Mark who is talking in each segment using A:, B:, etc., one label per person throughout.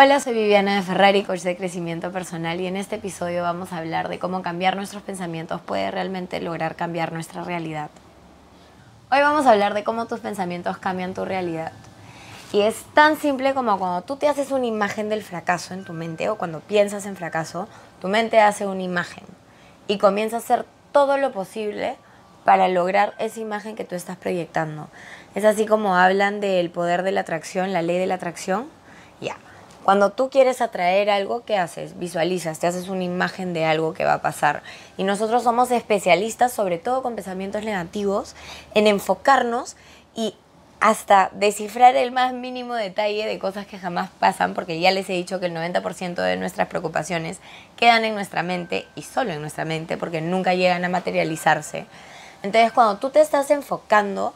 A: Hola, soy Viviana de Ferrari, coach de crecimiento personal y en este episodio vamos a hablar de cómo cambiar nuestros pensamientos puede realmente lograr cambiar nuestra realidad. Hoy vamos a hablar de cómo tus pensamientos cambian tu realidad. Y es tan simple como cuando tú te haces una imagen del fracaso en tu mente o cuando piensas en fracaso, tu mente hace una imagen y comienza a hacer todo lo posible para lograr esa imagen que tú estás proyectando. Es así como hablan del poder de la atracción, la ley de la atracción. Ya. Cuando tú quieres atraer algo, ¿qué haces? Visualizas, te haces una imagen de algo que va a pasar. Y nosotros somos especialistas, sobre todo con pensamientos negativos, en enfocarnos y hasta descifrar el más mínimo detalle de cosas que jamás pasan, porque ya les he dicho que el 90% de nuestras preocupaciones quedan en nuestra mente y solo en nuestra mente, porque nunca llegan a materializarse. Entonces, cuando tú te estás enfocando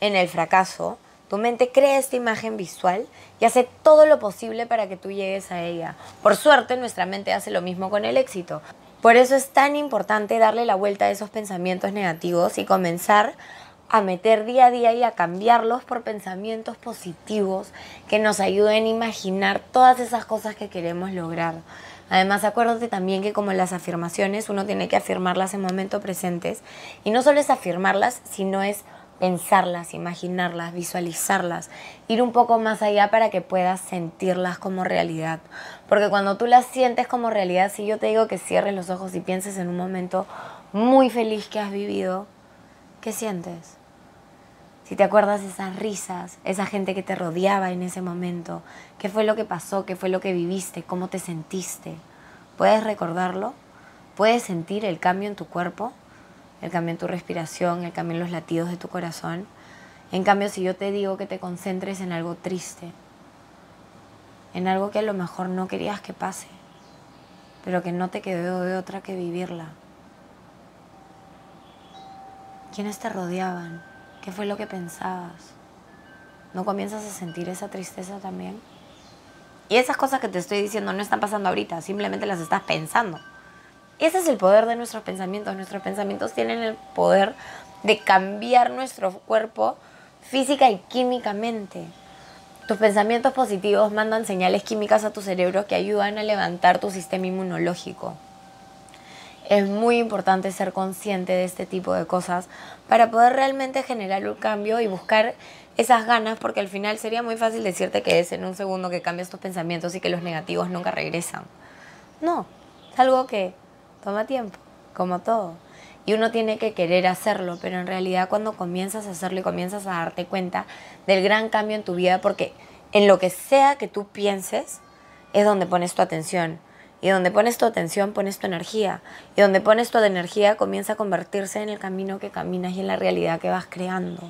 A: en el fracaso, mente crea esta imagen visual y hace todo lo posible para que tú llegues a ella. Por suerte, nuestra mente hace lo mismo con el éxito. Por eso es tan importante darle la vuelta a esos pensamientos negativos y comenzar a meter día a día y a cambiarlos por pensamientos positivos que nos ayuden a imaginar todas esas cosas que queremos lograr. Además, acuérdate también que como las afirmaciones, uno tiene que afirmarlas en momentos presentes. Y no solo es afirmarlas, sino es pensarlas, imaginarlas, visualizarlas, ir un poco más allá para que puedas sentirlas como realidad. Porque cuando tú las sientes como realidad, si yo te digo que cierres los ojos y pienses en un momento muy feliz que has vivido, ¿qué sientes? Si te acuerdas esas risas, esa gente que te rodeaba en ese momento, qué fue lo que pasó, qué fue lo que viviste, cómo te sentiste, ¿puedes recordarlo? ¿Puedes sentir el cambio en tu cuerpo? El cambio en tu respiración, el cambio en los latidos de tu corazón. En cambio, si yo te digo que te concentres en algo triste, en algo que a lo mejor no querías que pase, pero que no te quedó de otra que vivirla. ¿Quiénes te rodeaban? ¿Qué fue lo que pensabas? ¿No comienzas a sentir esa tristeza también? Y esas cosas que te estoy diciendo no están pasando ahorita, simplemente las estás pensando. Ese es el poder de nuestros pensamientos. Nuestros pensamientos tienen el poder de cambiar nuestro cuerpo física y químicamente. Tus pensamientos positivos mandan señales químicas a tu cerebro que ayudan a levantar tu sistema inmunológico. Es muy importante ser consciente de este tipo de cosas para poder realmente generar un cambio y buscar esas ganas, porque al final sería muy fácil decirte que es en un segundo que cambias tus pensamientos y que los negativos nunca regresan. No, es algo que Toma tiempo, como todo. Y uno tiene que querer hacerlo, pero en realidad cuando comienzas a hacerlo y comienzas a darte cuenta del gran cambio en tu vida, porque en lo que sea que tú pienses, es donde pones tu atención. Y donde pones tu atención, pones tu energía. Y donde pones tu energía, comienza a convertirse en el camino que caminas y en la realidad que vas creando.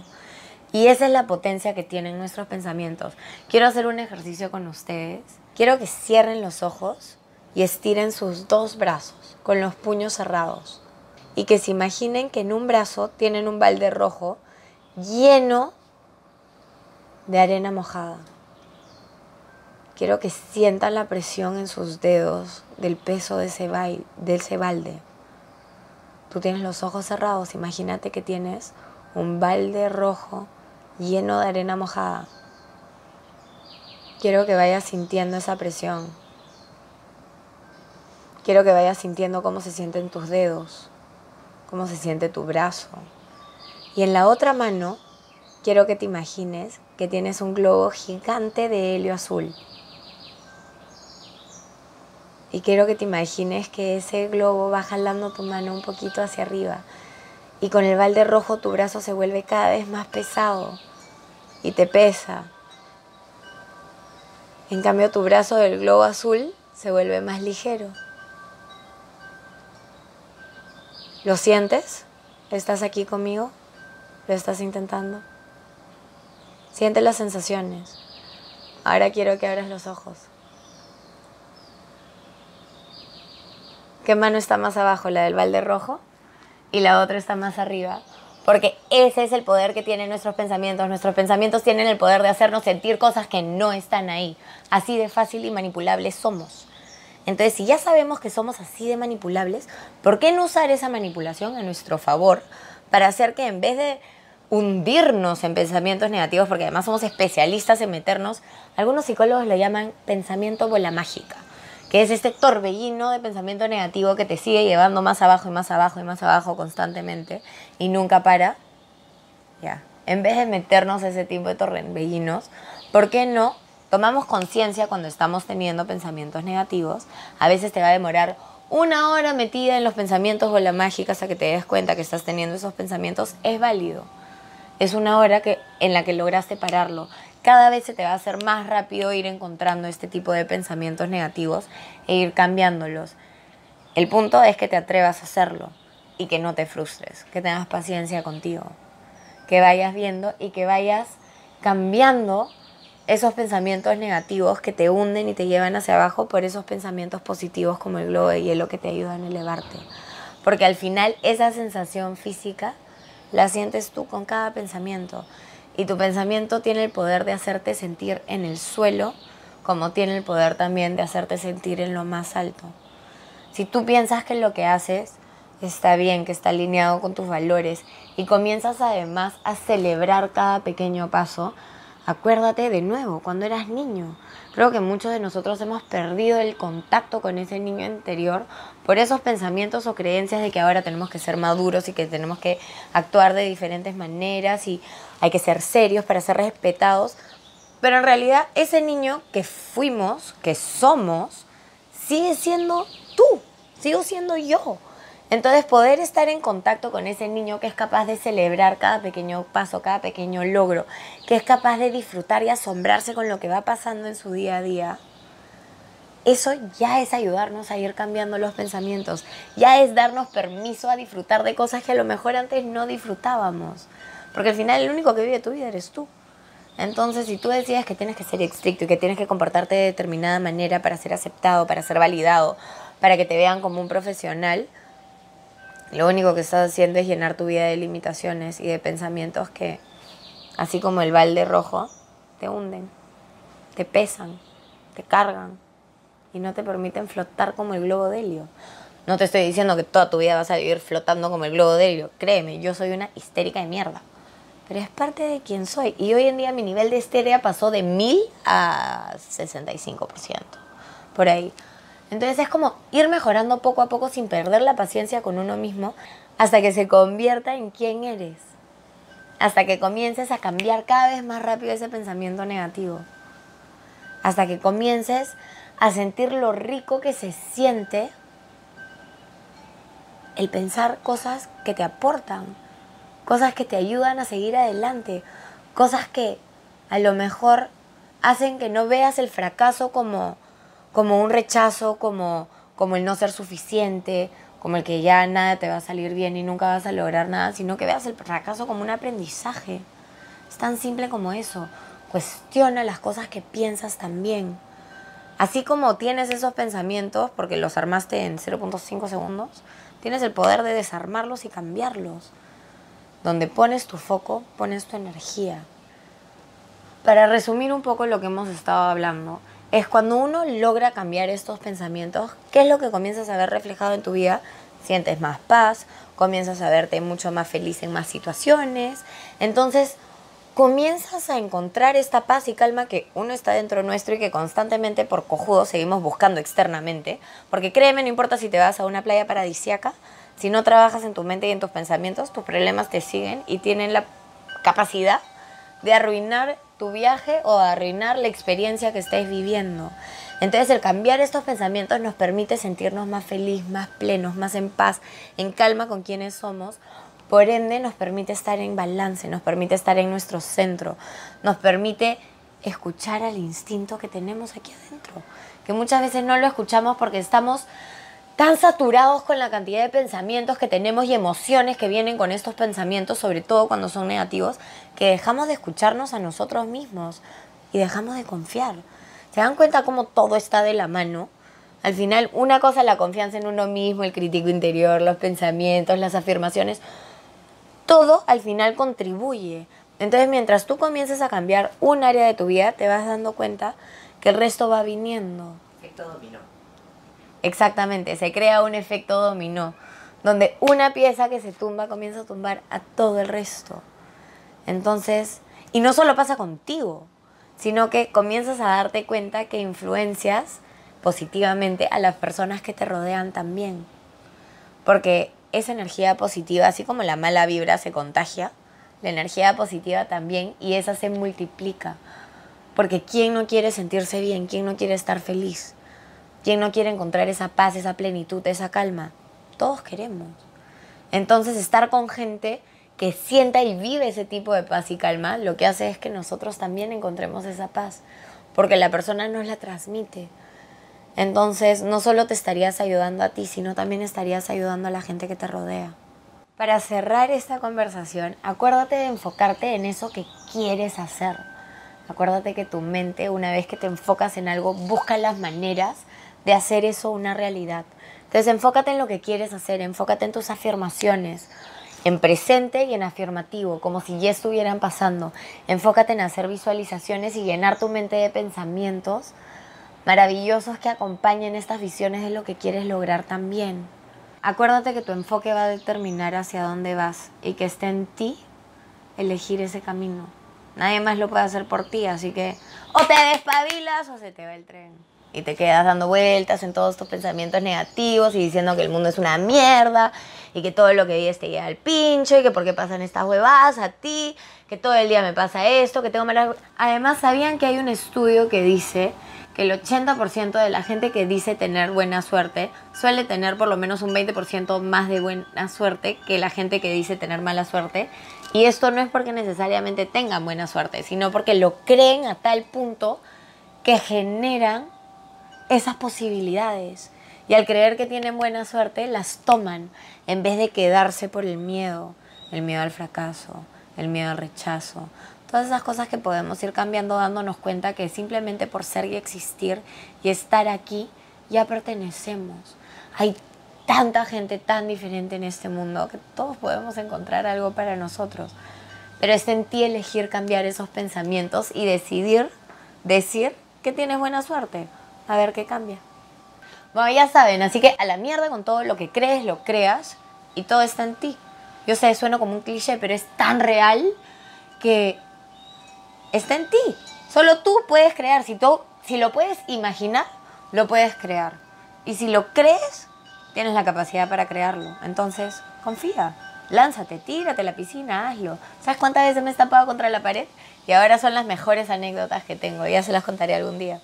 A: Y esa es la potencia que tienen nuestros pensamientos. Quiero hacer un ejercicio con ustedes. Quiero que cierren los ojos y estiren sus dos brazos con los puños cerrados y que se imaginen que en un brazo tienen un balde rojo lleno de arena mojada. Quiero que sientan la presión en sus dedos del peso de ese, de ese balde. Tú tienes los ojos cerrados, imagínate que tienes un balde rojo lleno de arena mojada. Quiero que vayas sintiendo esa presión Quiero que vayas sintiendo cómo se sienten tus dedos, cómo se siente tu brazo. Y en la otra mano, quiero que te imagines que tienes un globo gigante de helio azul. Y quiero que te imagines que ese globo va jalando tu mano un poquito hacia arriba. Y con el balde rojo tu brazo se vuelve cada vez más pesado y te pesa. En cambio tu brazo del globo azul se vuelve más ligero. ¿Lo sientes? ¿Estás aquí conmigo? ¿Lo estás intentando? Siente las sensaciones. Ahora quiero que abras los ojos. ¿Qué mano está más abajo? ¿La del balde rojo? Y la otra está más arriba. Porque ese es el poder que tienen nuestros pensamientos. Nuestros pensamientos tienen el poder de hacernos sentir cosas que no están ahí. Así de fácil y manipulables somos. Entonces, si ya sabemos que somos así de manipulables, ¿por qué no usar esa manipulación a nuestro favor para hacer que en vez de hundirnos en pensamientos negativos, porque además somos especialistas en meternos, algunos psicólogos le llaman pensamiento bola mágica, que es este torbellino de pensamiento negativo que te sigue llevando más abajo y más abajo y más abajo constantemente y nunca para. Ya. En vez de meternos ese tipo de torbellinos, ¿por qué no tomamos conciencia cuando estamos teniendo pensamientos negativos? A veces te va a demorar una hora metida en los pensamientos bola mágica hasta que te des cuenta que estás teniendo esos pensamientos, es válido es una hora que, en la que lograste pararlo. Cada vez se te va a hacer más rápido ir encontrando este tipo de pensamientos negativos e ir cambiándolos. El punto es que te atrevas a hacerlo y que no te frustres, que tengas paciencia contigo, que vayas viendo y que vayas cambiando esos pensamientos negativos que te hunden y te llevan hacia abajo por esos pensamientos positivos como el globo de hielo que te ayudan a elevarte. Porque al final esa sensación física la sientes tú con cada pensamiento. Y tu pensamiento tiene el poder de hacerte sentir en el suelo, como tiene el poder también de hacerte sentir en lo más alto. Si tú piensas que lo que haces está bien, que está alineado con tus valores y comienzas además a celebrar cada pequeño paso, acuérdate de nuevo, cuando eras niño. Creo que muchos de nosotros hemos perdido el contacto con ese niño interior por esos pensamientos o creencias de que ahora tenemos que ser maduros y que tenemos que actuar de diferentes maneras y hay que ser serios para ser respetados. Pero en realidad ese niño que fuimos, que somos, sigue siendo tú, sigo siendo yo. Entonces poder estar en contacto con ese niño que es capaz de celebrar cada pequeño paso, cada pequeño logro, que es capaz de disfrutar y asombrarse con lo que va pasando en su día a día, eso ya es ayudarnos a ir cambiando los pensamientos, ya es darnos permiso a disfrutar de cosas que a lo mejor antes no disfrutábamos, porque al final el único que vive tu vida eres tú. Entonces, si tú decides que tienes que ser estricto y que tienes que comportarte de determinada manera para ser aceptado, para ser validado, para que te vean como un profesional, lo único que estás haciendo es llenar tu vida de limitaciones y de pensamientos que, así como el balde rojo, te hunden, te pesan, te cargan y no te permiten flotar como el globo de helio. No te estoy diciendo que toda tu vida vas a vivir flotando como el globo de helio. Créeme, yo soy una histérica de mierda. Pero es parte de quien soy. Y hoy en día mi nivel de histeria pasó de 1000 a 65%. Por ahí. Entonces es como ir mejorando poco a poco sin perder la paciencia con uno mismo hasta que se convierta en quien eres. Hasta que comiences a cambiar cada vez más rápido ese pensamiento negativo. Hasta que comiences a sentir lo rico que se siente el pensar cosas que te aportan, cosas que te ayudan a seguir adelante, cosas que a lo mejor hacen que no veas el fracaso como como un rechazo, como, como el no ser suficiente, como el que ya nada te va a salir bien y nunca vas a lograr nada, sino que veas el fracaso como un aprendizaje. Es tan simple como eso. Cuestiona las cosas que piensas también. Así como tienes esos pensamientos, porque los armaste en 0.5 segundos, tienes el poder de desarmarlos y cambiarlos. Donde pones tu foco, pones tu energía. Para resumir un poco lo que hemos estado hablando, es cuando uno logra cambiar estos pensamientos, ¿qué es lo que comienzas a ver reflejado en tu vida? Sientes más paz, comienzas a verte mucho más feliz en más situaciones. Entonces, comienzas a encontrar esta paz y calma que uno está dentro nuestro y que constantemente por cojudo seguimos buscando externamente. Porque créeme, no importa si te vas a una playa paradisiaca, si no trabajas en tu mente y en tus pensamientos, tus problemas te siguen y tienen la capacidad de arruinar tu viaje o arruinar la experiencia que estés viviendo. Entonces el cambiar estos pensamientos nos permite sentirnos más felices, más plenos, más en paz, en calma con quienes somos. Por ende nos permite estar en balance, nos permite estar en nuestro centro, nos permite escuchar al instinto que tenemos aquí adentro, que muchas veces no lo escuchamos porque estamos tan saturados con la cantidad de pensamientos que tenemos y emociones que vienen con estos pensamientos, sobre todo cuando son negativos, que dejamos de escucharnos a nosotros mismos y dejamos de confiar. ¿Se dan cuenta cómo todo está de la mano? Al final, una cosa es la confianza en uno mismo, el crítico interior, los pensamientos, las afirmaciones. Todo al final contribuye. Entonces, mientras tú comiences a cambiar un área de tu vida, te vas dando cuenta que el resto va viniendo.
B: Efecto dominó.
A: Exactamente, se crea un efecto dominó, donde una pieza que se tumba comienza a tumbar a todo el resto. Entonces, y no solo pasa contigo, sino que comienzas a darte cuenta que influencias positivamente a las personas que te rodean también. Porque esa energía positiva, así como la mala vibra se contagia, la energía positiva también, y esa se multiplica. Porque ¿quién no quiere sentirse bien? ¿Quién no quiere estar feliz? ¿Quién no quiere encontrar esa paz, esa plenitud, esa calma? Todos queremos. Entonces estar con gente que sienta y vive ese tipo de paz y calma, lo que hace es que nosotros también encontremos esa paz, porque la persona nos la transmite. Entonces no solo te estarías ayudando a ti, sino también estarías ayudando a la gente que te rodea. Para cerrar esta conversación, acuérdate de enfocarte en eso que quieres hacer. Acuérdate que tu mente, una vez que te enfocas en algo, busca las maneras de hacer eso una realidad. Entonces enfócate en lo que quieres hacer, enfócate en tus afirmaciones, en presente y en afirmativo, como si ya estuvieran pasando. Enfócate en hacer visualizaciones y llenar tu mente de pensamientos maravillosos que acompañen estas visiones de lo que quieres lograr también. Acuérdate que tu enfoque va a determinar hacia dónde vas y que esté en ti elegir ese camino. Nadie más lo puede hacer por ti, así que o te despabilas o se te va el tren. Y te quedas dando vueltas en todos tus pensamientos negativos y diciendo que el mundo es una mierda y que todo lo que vives te llega al pincho y que por qué pasan estas huevadas a ti, que todo el día me pasa esto, que tengo malas... Además, ¿sabían que hay un estudio que dice que el 80% de la gente que dice tener buena suerte suele tener por lo menos un 20% más de buena suerte que la gente que dice tener mala suerte. Y esto no es porque necesariamente tengan buena suerte, sino porque lo creen a tal punto que generan esas posibilidades. Y al creer que tienen buena suerte, las toman en vez de quedarse por el miedo, el miedo al fracaso, el miedo al rechazo, Todas esas cosas que podemos ir cambiando dándonos cuenta que simplemente por ser y existir y estar aquí ya pertenecemos. Hay tanta gente tan diferente en este mundo que todos podemos encontrar algo para nosotros. Pero es en ti elegir cambiar esos pensamientos y decidir, decir que tienes buena suerte. A ver qué cambia. Bueno, ya saben, así que a la mierda con todo lo que crees, lo creas y todo está en ti. Yo sé, suena como un cliché, pero es tan real que está en ti. Solo tú puedes crear. Si, tú, si lo puedes imaginar, lo puedes crear. Y si lo crees, tienes la capacidad para crearlo. Entonces, confía. Lánzate, tírate a la piscina, hazlo. ¿Sabes cuántas veces me he estampado contra la pared? Y ahora son las mejores anécdotas que tengo. Ya se las contaré algún día.